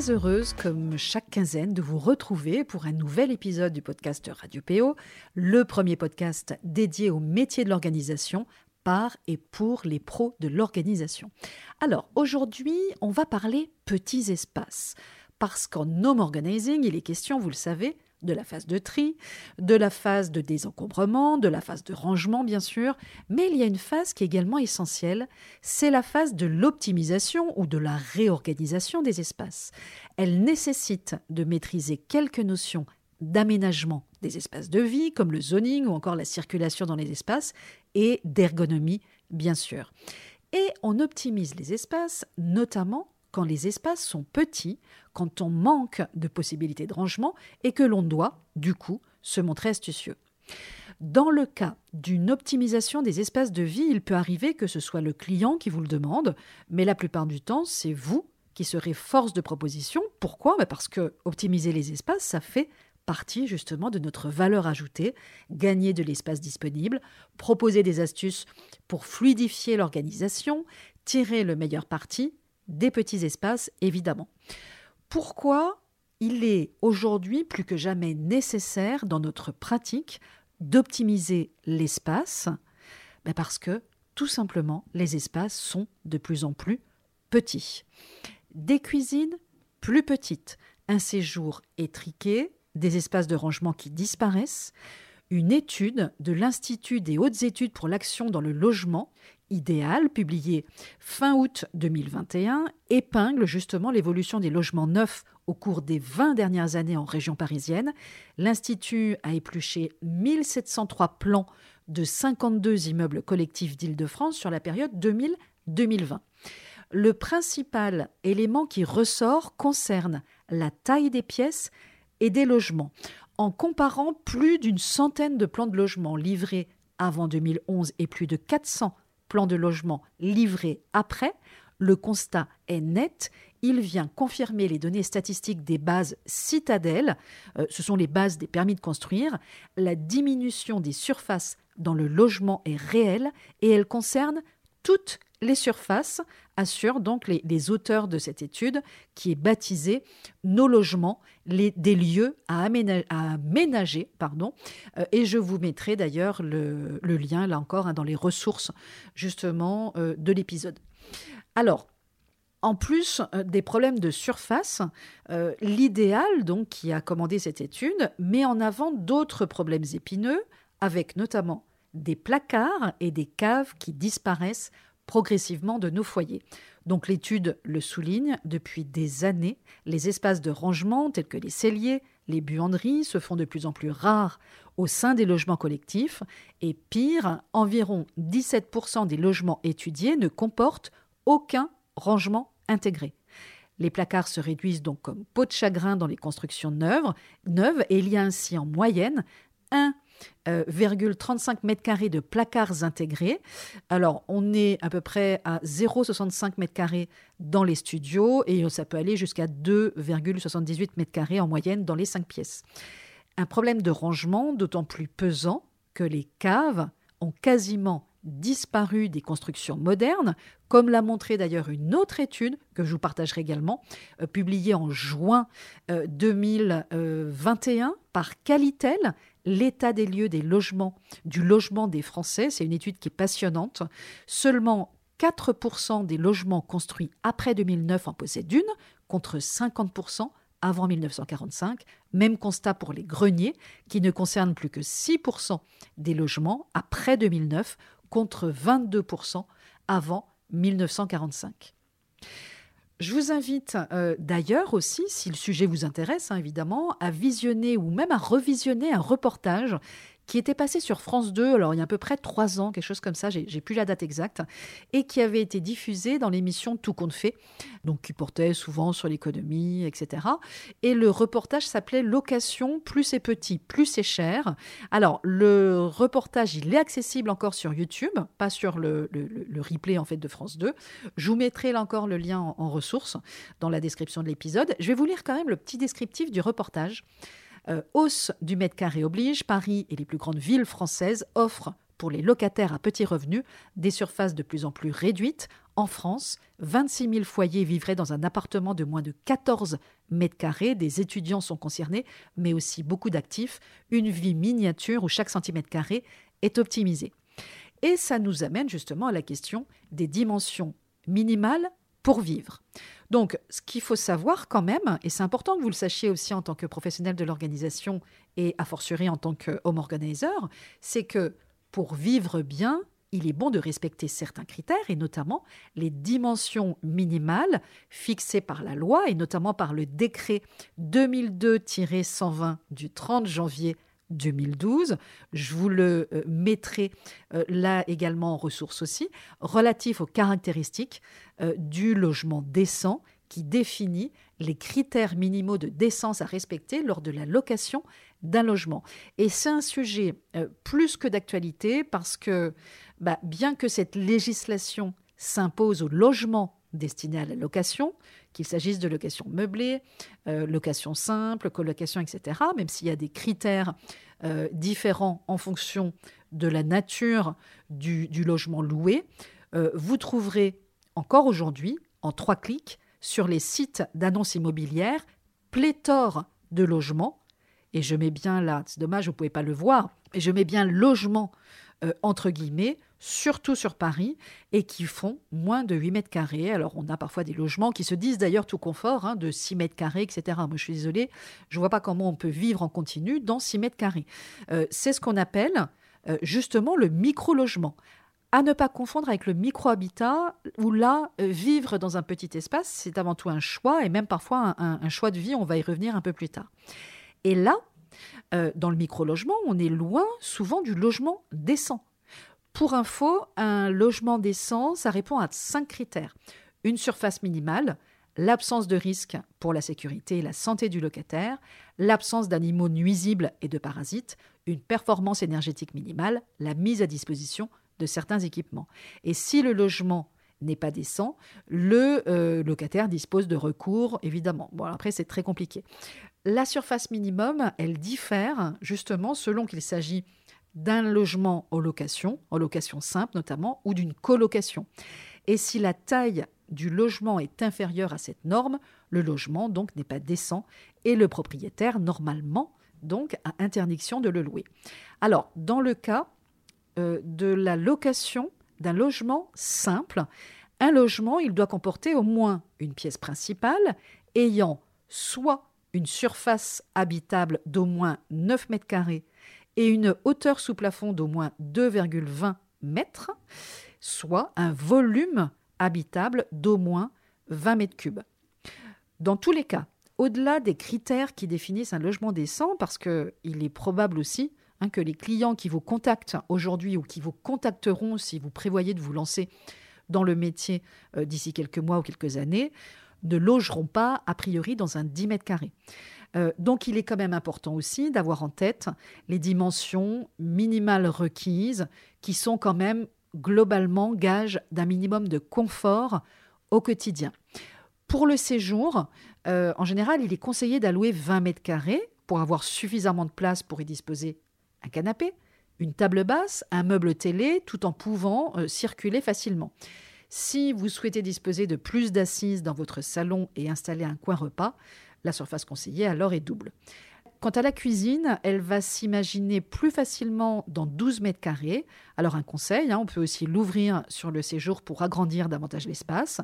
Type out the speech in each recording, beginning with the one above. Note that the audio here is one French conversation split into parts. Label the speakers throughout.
Speaker 1: Très heureuse, comme chaque quinzaine, de vous retrouver pour un nouvel épisode du podcast Radio PO, le premier podcast dédié au métier de l'organisation par et pour les pros de l'organisation. Alors, aujourd'hui, on va parler petits espaces, parce qu'en home organizing, il est question, vous le savez, de la phase de tri, de la phase de désencombrement, de la phase de rangement bien sûr, mais il y a une phase qui est également essentielle, c'est la phase de l'optimisation ou de la réorganisation des espaces. Elle nécessite de maîtriser quelques notions d'aménagement des espaces de vie, comme le zoning ou encore la circulation dans les espaces, et d'ergonomie bien sûr. Et on optimise les espaces notamment quand les espaces sont petits, quand on manque de possibilités de rangement et que l'on doit, du coup, se montrer astucieux. Dans le cas d'une optimisation des espaces de vie, il peut arriver que ce soit le client qui vous le demande, mais la plupart du temps, c'est vous qui serez force de proposition. Pourquoi? Bah, Parce que optimiser les espaces, ça fait partie justement de notre valeur ajoutée, gagner de l'espace disponible, proposer des astuces pour fluidifier l'organisation, tirer le meilleur parti des petits espaces, évidemment. Pourquoi il est aujourd'hui plus que jamais nécessaire dans notre pratique d'optimiser l'espace? Ben Parce que, tout simplement, les espaces sont de plus en plus petits. Des cuisines plus petites, un séjour étriqué, des espaces de rangement qui disparaissent, une étude de l'Institut des hautes études pour l'action dans le logement idéal, publiée fin août 2021, épingle justement l'évolution des logements neufs au cours des 20 dernières années en région parisienne. L'Institut a épluché 1703 plans de 52 immeubles collectifs d'Île-de-France sur la période 2000-2020. Le principal élément qui ressort concerne la taille des pièces et des logements en comparant plus d'une centaine de plans de logement livrés avant 2011 et plus de 400 plans de logement livrés après, le constat est net. Il vient confirmer les données statistiques des bases citadelles, euh, ce sont les bases des permis de construire. La diminution des surfaces dans le logement est réelle et elle concerne toutes les surfaces, assurent donc les, auteurs de cette étude qui est baptisée Nos logements, des lieux à aménager. euh, et je vous mettrai d'ailleurs le, lien, là encore, hein, dans les ressources justement euh, de l'épisode. Alors, en plus euh, des problèmes de surface, l'idéal donc qui a commandé cette étude met en avant d'autres problèmes épineux, avec notamment des placards et des caves qui disparaissent progressivement de nos foyers. Donc l'étude le souligne, depuis des années, les espaces de rangement tels que les celliers, les buanderies se font de plus en plus rares au sein des logements collectifs et pire, environ 17% des logements étudiés ne comportent aucun rangement intégré. Les placards se réduisent donc comme peau de chagrin dans les constructions neuves, neuves et il y a ainsi en moyenne un 0,35 mètres carrés de placards intégrés. Alors, on est à peu près à 0,65 mètres carrés dans les studios et ça peut aller jusqu'à 2,78 mètres carrés en moyenne dans les cinq pièces. Un problème de rangement d'autant plus pesant que les caves ont quasiment disparu des constructions modernes, comme l'a montré d'ailleurs une autre étude que je vous partagerai également, euh, publiée en juin 2021 euh, par Qualitel, l'état des lieux des logements, du logement des Français. C'est une étude qui est passionnante. Seulement 4% des logements construits après 2009 en possèdent une, contre 50% avant 1945. Même constat pour les greniers, qui ne concernent plus que 6% des logements après 2009, contre 22% avant 1945. Je vous invite euh, d'ailleurs aussi, si le sujet vous intéresse hein, évidemment, à visionner ou même à revisionner un reportage qui était passé sur France 2, alors il y a à peu près trois ans, quelque chose comme ça, j'ai plus la date exacte, et qui avait été diffusé dans l'émission Tout compte fait, donc qui portait souvent sur l'économie, etc. Et le reportage s'appelait Location, plus c'est petit, plus c'est cher. Alors, le reportage, il est accessible encore sur YouTube, pas sur le, replay en fait de France 2. Je vous mettrai là encore le lien en, en ressources dans la description de l'épisode. Je vais vous lire quand même le petit descriptif du reportage. Euh, hausse du mètre carré oblige, Paris et les plus grandes villes françaises offrent pour les locataires à petits revenus des surfaces de plus en plus réduites. En France, 26 000 foyers vivraient dans un appartement de moins de 14 mètres carrés. Des étudiants sont concernés, mais aussi beaucoup d'actifs. Une vie miniature où chaque centimètre carré est optimisé. Et ça nous amène justement à la question des dimensions minimales pour vivre. Donc, ce qu'il faut savoir quand même, et c'est important que vous le sachiez aussi en tant que professionnel de l'organisation et a fortiori en tant que home organizer, c'est que pour vivre bien, il est bon de respecter certains critères et notamment les dimensions minimales fixées par la loi et notamment par le décret 2002-120 du 30 janvier 2012. Je vous le euh, mettrai euh, là également en ressources aussi, relatif aux caractéristiques euh, du logement décent qui définit les critères minimaux de décence à respecter lors de la location d'un logement. Et c'est un sujet plus que d'actualité parce que bah, bien que cette législation s'impose au logement destiné à la location, qu'il s'agisse de location meublée, euh, location simple, colocation, etc., même s'il y a des critères euh, différents en fonction de la nature du, logement loué, euh, vous trouverez encore aujourd'hui, en trois clics, sur les sites d'annonces immobilières, pléthore de logements, et je mets bien là, c'est dommage, vous ne pouvez pas le voir, et je mets bien logement entre guillemets, surtout sur Paris, et qui font moins de 8 mètres carrés. Alors, on a parfois des logements qui se disent d'ailleurs tout confort, hein, de 6 mètres carrés, etc. Moi, je suis désolée, je ne vois pas comment on peut vivre en continu dans 6 mètres carrés. Euh, c'est ce qu'on appelle euh, justement le micro-logement. À ne pas confondre avec le micro-habitat, où là, euh, vivre dans un petit espace, c'est avant tout un choix, et même parfois un, choix de vie, on va y revenir un peu plus tard. Et là, dans le micro-logement, on est loin souvent du logement décent. Pour info, un logement décent, ça répond à cinq critères. Une surface minimale, l'absence de risque pour la sécurité et la santé du locataire, l'absence d'animaux nuisibles et de parasites, une performance énergétique minimale, la mise à disposition de certains équipements. Et si le logement n'est pas décent, le euh, locataire dispose de recours, évidemment. Bon, après, c'est très compliqué. La surface minimum, elle diffère justement selon qu'il s'agit d'un logement en location, en location simple notamment, ou d'une colocation. Et si la taille du logement est inférieure à cette norme, le logement donc n'est pas décent et le propriétaire normalement donc a interdiction de le louer. Alors dans le cas euh, de la location d'un logement simple, un logement il doit comporter au moins une pièce principale ayant soit une surface habitable d'au moins 9 mètres carrés et une hauteur sous plafond d'au moins 2,20 mètres, soit un volume habitable d'au moins 20 mètres cubes. Dans tous les cas, au-delà des critères qui définissent un logement décent, parce qu'il est probable aussi hein, que les clients qui vous contactent aujourd'hui ou qui vous contacteront si vous prévoyez de vous lancer dans le métier euh, d'ici quelques mois ou quelques années, ne logeront pas a priori dans un 10 mètres carrés. Euh, donc il est quand même important aussi d'avoir en tête les dimensions minimales requises qui sont quand même globalement gage d'un minimum de confort au quotidien. Pour le séjour, euh, en général, il est conseillé d'allouer 20 mètres carrés pour avoir suffisamment de place pour y disposer un canapé, une table basse, un meuble télé, tout en pouvant euh, circuler facilement. Si vous souhaitez disposer de plus d'assises dans votre salon et installer un coin repas, la surface conseillée alors est double. Quant à la cuisine, elle va s'imaginer plus facilement dans 12 mètres carrés. Alors un conseil, hein, on peut aussi l'ouvrir sur le séjour pour agrandir davantage l'espace.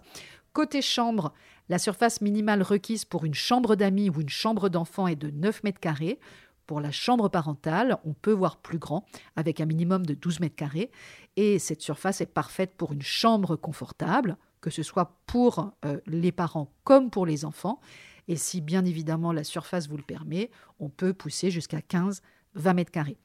Speaker 1: Côté chambre, la surface minimale requise pour une chambre d'amis ou une chambre d'enfant est de 9 mètres carrés. Pour la chambre parentale, on peut voir plus grand, avec un minimum de 12 mètres carrés. Et cette surface est parfaite pour une chambre confortable, que ce soit pour euh, les parents comme pour les enfants. Et si bien évidemment la surface vous le permet, on peut pousser jusqu'à 15-20 20 mètres carrés.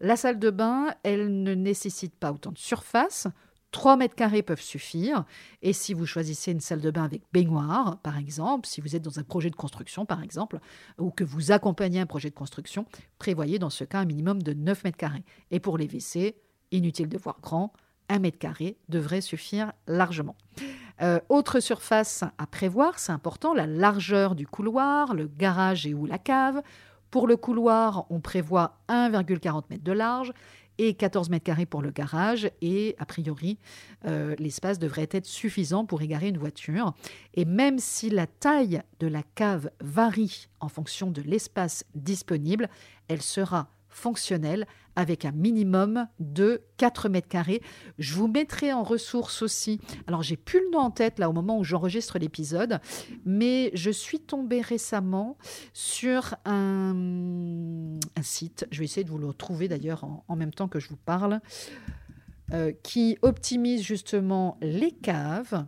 Speaker 1: La salle de bain, elle ne nécessite pas autant de surface. 3 mètres carrés peuvent suffire. Et si vous choisissez une salle de bain avec baignoire, par exemple, si vous êtes dans un projet de construction, par exemple, ou que vous accompagnez un projet de construction, prévoyez dans ce cas un minimum de 9 mètres carrés. Et pour les WC, inutile de voir grand, 1 mètre carré devrait suffire largement. Euh, autre surface à prévoir, c'est important, la largeur du couloir, le garage et ou la cave. Pour le couloir, on prévoit 1,40 m de large et 14 mètres carrés pour le garage. Et a priori, euh, l'espace devrait être suffisant pour égarer une voiture. Et même si la taille de la cave varie en fonction de l'espace disponible, elle sera fonctionnelle avec un minimum de 4 mètres carrés. Je vous mettrai en ressources aussi. Alors, j'ai plus le nom en tête là au moment où j'enregistre l'épisode, mais je suis tombée récemment sur un, site. Je vais essayer de vous le retrouver d'ailleurs en, même temps que je vous parle, euh, qui optimise justement les caves.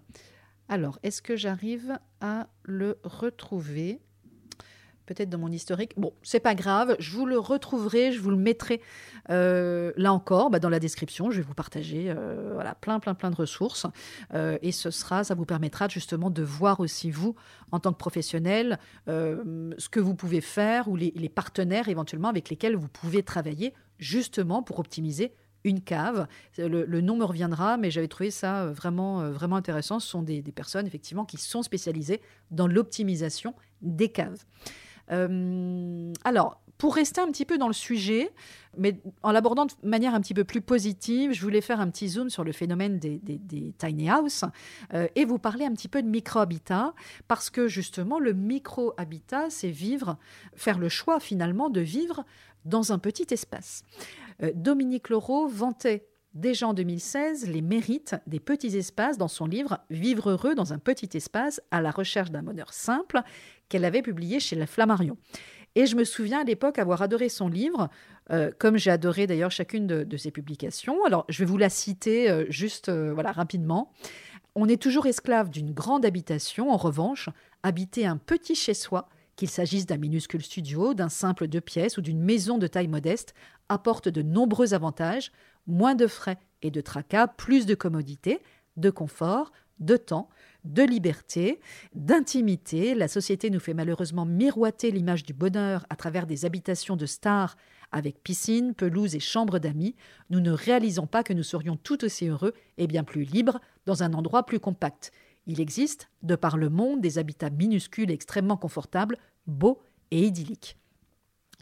Speaker 1: Alors, est-ce que j'arrive à le retrouver? Peut-être dans mon historique. Bon, c'est pas grave, je vous le retrouverai, je vous le mettrai euh, là encore bah, dans la description. Je vais vous partager euh, voilà, plein, plein, plein de ressources. Euh, et ce sera, ça vous permettra justement de voir aussi, vous, en tant que professionnel, ce que vous pouvez faire ou les, partenaires éventuellement avec lesquels vous pouvez travailler justement pour optimiser une cave. Le, nom me reviendra, mais j'avais trouvé ça vraiment, vraiment intéressant. Ce sont des, des personnes, effectivement, qui sont spécialisées dans l'optimisation des caves. Euh, alors, pour rester un petit peu dans le sujet, mais en l'abordant de manière un petit peu plus positive, je voulais faire un petit zoom sur le phénomène des, tiny house euh, et vous parler un petit peu de micro-habitat, parce que justement, le micro-habitat, c'est vivre, faire le choix finalement de vivre dans un petit espace. Euh, Dominique Leroux vantait déjà en 2016 les mérites des petits espaces dans son livre Vivre heureux dans un petit espace à la recherche d'un bonheur simple qu'elle avait publié chez la Flammarion. Et je me souviens à l'époque avoir adoré son livre, euh, comme j'ai adoré d'ailleurs chacune de, ses publications. Alors, je vais vous la citer euh, juste euh, voilà rapidement. On est toujours esclave d'une grande habitation. En revanche, habiter un petit chez-soi, qu'il s'agisse d'un minuscule studio, d'un simple deux pièces ou d'une maison de taille modeste, apporte de nombreux avantages moins de frais et de tracas, plus de commodité, de confort, de temps, de liberté, d'intimité. La société nous fait malheureusement miroiter l'image du bonheur à travers des habitations de stars avec piscine, pelouse et chambre d'amis. Nous ne réalisons pas que nous serions tout aussi heureux et bien plus libres dans un endroit plus compact. Il existe, de par le monde, des habitats minuscules extrêmement confortables, beaux et idylliques.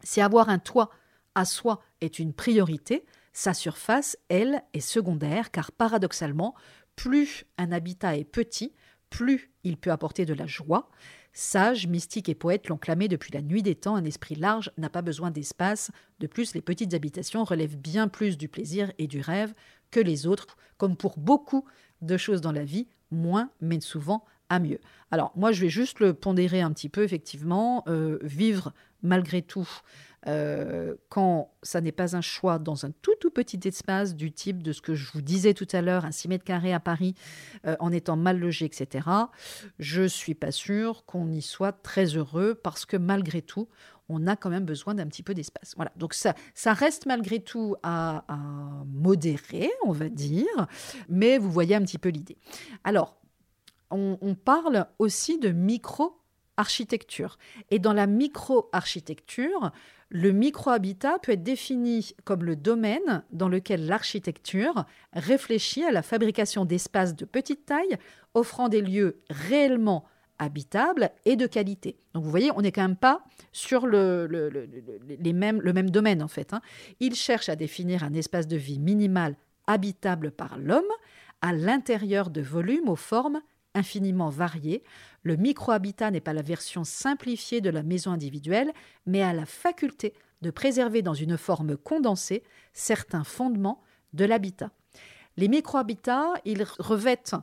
Speaker 1: Si avoir un toit à soi est une priorité, sa surface, elle, est secondaire car paradoxalement, plus un habitat est petit, plus il peut apporter de la joie. Sages, mystiques et poètes l'ont clamé depuis la nuit des temps, un esprit large n'a pas besoin d'espace. De plus, les petites habitations relèvent bien plus du plaisir et du rêve que les autres, comme pour beaucoup de choses dans la vie, moins mène souvent à mieux. Alors moi, je vais juste le pondérer un petit peu, effectivement, euh, vivre malgré tout euh, quand ça n'est pas un choix dans un tout tout petit espace du type de ce que je vous disais tout à l'heure, un 6 mètres carrés à Paris, euh, en étant mal logé, etc., je suis pas sûre qu'on y soit très heureux parce que malgré tout, on a quand même besoin d'un petit peu d'espace. Voilà, donc ça, ça reste malgré tout à, à modérer, on va dire, mais vous voyez un petit peu l'idée. Alors, on, parle aussi de micro architecture. Et dans la micro-architecture, le micro-habitat peut être défini comme le domaine dans lequel l'architecture réfléchit à la fabrication d'espaces de petite taille, offrant des lieux réellement habitables et de qualité. Donc vous voyez, on n'est quand même pas sur le, même domaine en fait. Hein. Il cherche à définir un espace de vie minimal habitable par l'homme à l'intérieur de volumes aux formes infiniment variées, le micro-habitat n'est pas la version simplifiée de la maison individuelle, mais a la faculté de préserver dans une forme condensée certains fondements de l'habitat. Les micro-habitats, ils revêtent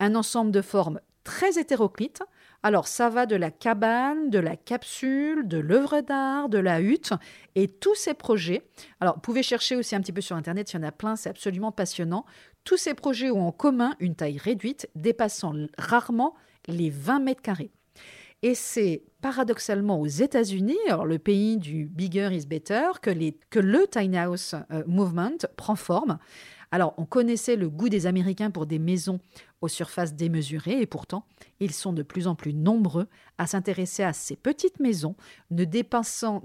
Speaker 1: un ensemble de formes très hétéroclites. Alors ça va de la cabane, de la capsule, de l'œuvre d'art, de la hutte et tous ces projets. Alors vous pouvez chercher aussi un petit peu sur internet, il y en a plein, c'est absolument passionnant. Tous ces projets ont en commun une taille réduite dépassant rarement les 20 mètres carrés. Et c'est paradoxalement aux États-Unis, le pays du bigger is better, que, le tiny house euh, movement prend forme. Alors, on connaissait le goût des Américains pour des maisons aux surfaces démesurées et pourtant, ils sont de plus en plus nombreux à s'intéresser à ces petites maisons, ne dépassant,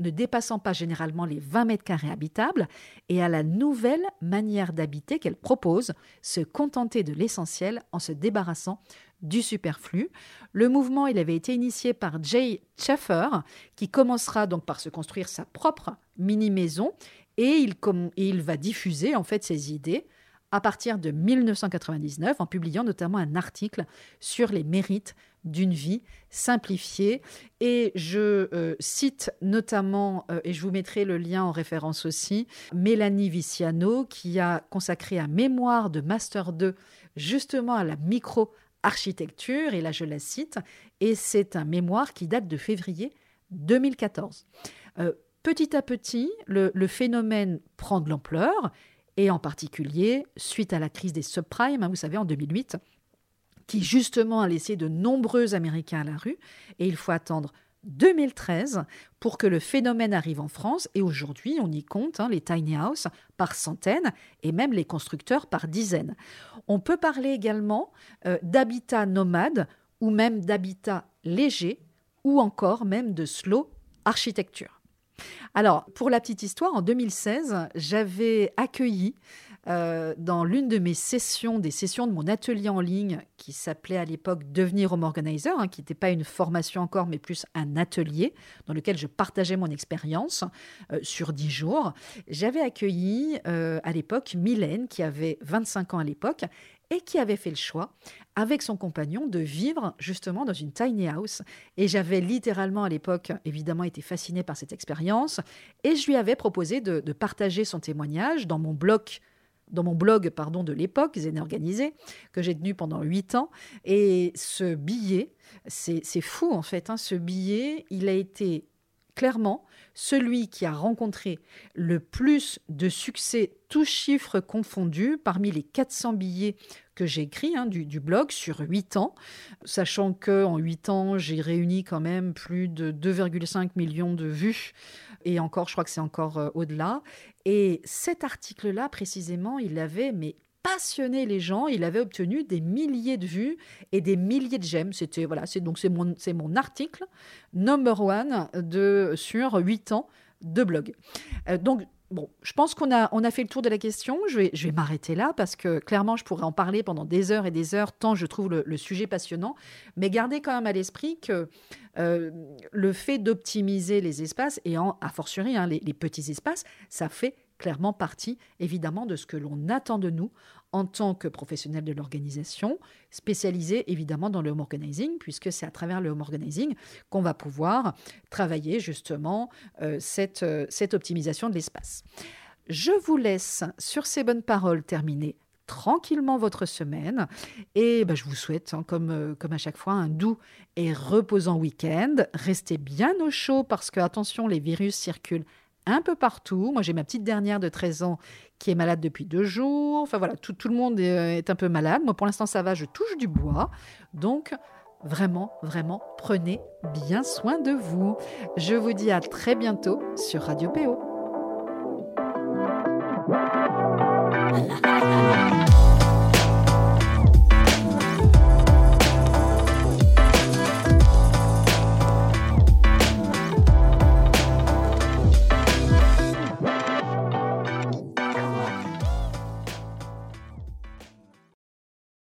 Speaker 1: pas généralement les 20 mètres carrés habitables et à la nouvelle manière d'habiter qu'elles proposent, se contenter de l'essentiel en se débarrassant du superflu. Le mouvement, il avait été initié par Jay Schaeffer, qui commencera donc par se construire sa propre mini-maison et il, va diffuser en fait ses idées à partir de 1999 en publiant notamment un article sur les mérites d'une vie simplifiée. Et je euh, cite notamment, euh, et je vous mettrai le lien en référence aussi, Mélanie Viciano qui a consacré un mémoire de Master 2 justement à la micro architecture, et là je la cite, et c'est un mémoire qui date de février 2014. Euh, petit à petit, le, phénomène prend de l'ampleur, et en particulier suite à la crise des subprimes, hein, vous savez, en 2008, qui justement a laissé de nombreux Américains à la rue, et il faut attendre 2013 pour que le phénomène arrive en France. Et aujourd'hui, on y compte hein, les tiny houses par centaines et même les constructeurs par dizaines. On peut parler également euh, d'habitat nomade ou même d'habitat léger ou encore même de slow architecture. Alors, pour la petite histoire, en 2016, j'avais accueilli euh, dans l'une de mes sessions, des sessions de mon atelier en ligne qui s'appelait à l'époque Devenir Home Organizer, hein, qui n'était pas une formation encore, mais plus un atelier dans lequel je partageais mon expérience euh, sur dix jours. J'avais accueilli euh, à l'époque Mylène, qui avait 25 ans à l'époque, et qui avait fait le choix, avec son compagnon, de vivre justement dans une tiny house. Et j'avais littéralement à l'époque, évidemment, été fascinée par cette expérience, et je lui avais proposé de, partager son témoignage dans mon blog dans mon blog pardon, de l'époque, Zen Organisé, que j'ai tenu pendant huit ans. Et ce billet, c'est fou en fait, hein, ce billet, il a été clairement celui qui a rencontré le plus de succès, tous chiffres confondus, parmi les 400 billets que j'ai écrits hein, du, blog sur 8 ans, sachant qu'en 8 ans, j'ai réuni quand même plus de 2,5 millions de vues, et encore, je crois que c'est encore euh, au-delà. Et cet article-là, précisément, il avait mais passionné les gens. Il avait obtenu des milliers de vues et des milliers de j'aime. C'était voilà, c'est donc c'est mon c'est mon article number one de sur 8 ans de blog. Euh, donc Bon, je pense qu'on a, on a fait le tour de la question. Je vais, je vais m'arrêter là parce que clairement, je pourrais en parler pendant des heures et des heures, tant je trouve le, sujet passionnant. Mais gardez quand même à l'esprit que euh, le fait d'optimiser les espaces, et en, a fortiori hein, les, les petits espaces, ça fait clairement partie évidemment de ce que l'on attend de nous en tant que professionnel de l'organisation, spécialisé évidemment dans le home organizing, puisque c'est à travers le home organizing qu'on va pouvoir travailler justement euh, cette, euh, cette optimisation de l'espace. Je vous laisse sur ces bonnes paroles terminer tranquillement votre semaine et ben, je vous souhaite, hein, comme, euh, comme à chaque fois, un doux et reposant week-end. Restez bien au chaud parce que, attention, les virus circulent un peu partout. Moi, j'ai ma petite dernière de 13 ans qui est malade depuis deux jours. Enfin voilà, tout, le monde est, est, un peu malade. Moi, pour l'instant, ça va, je touche du bois. Donc, vraiment, vraiment, prenez bien soin de vous. Je vous dis à très bientôt sur Radio PO.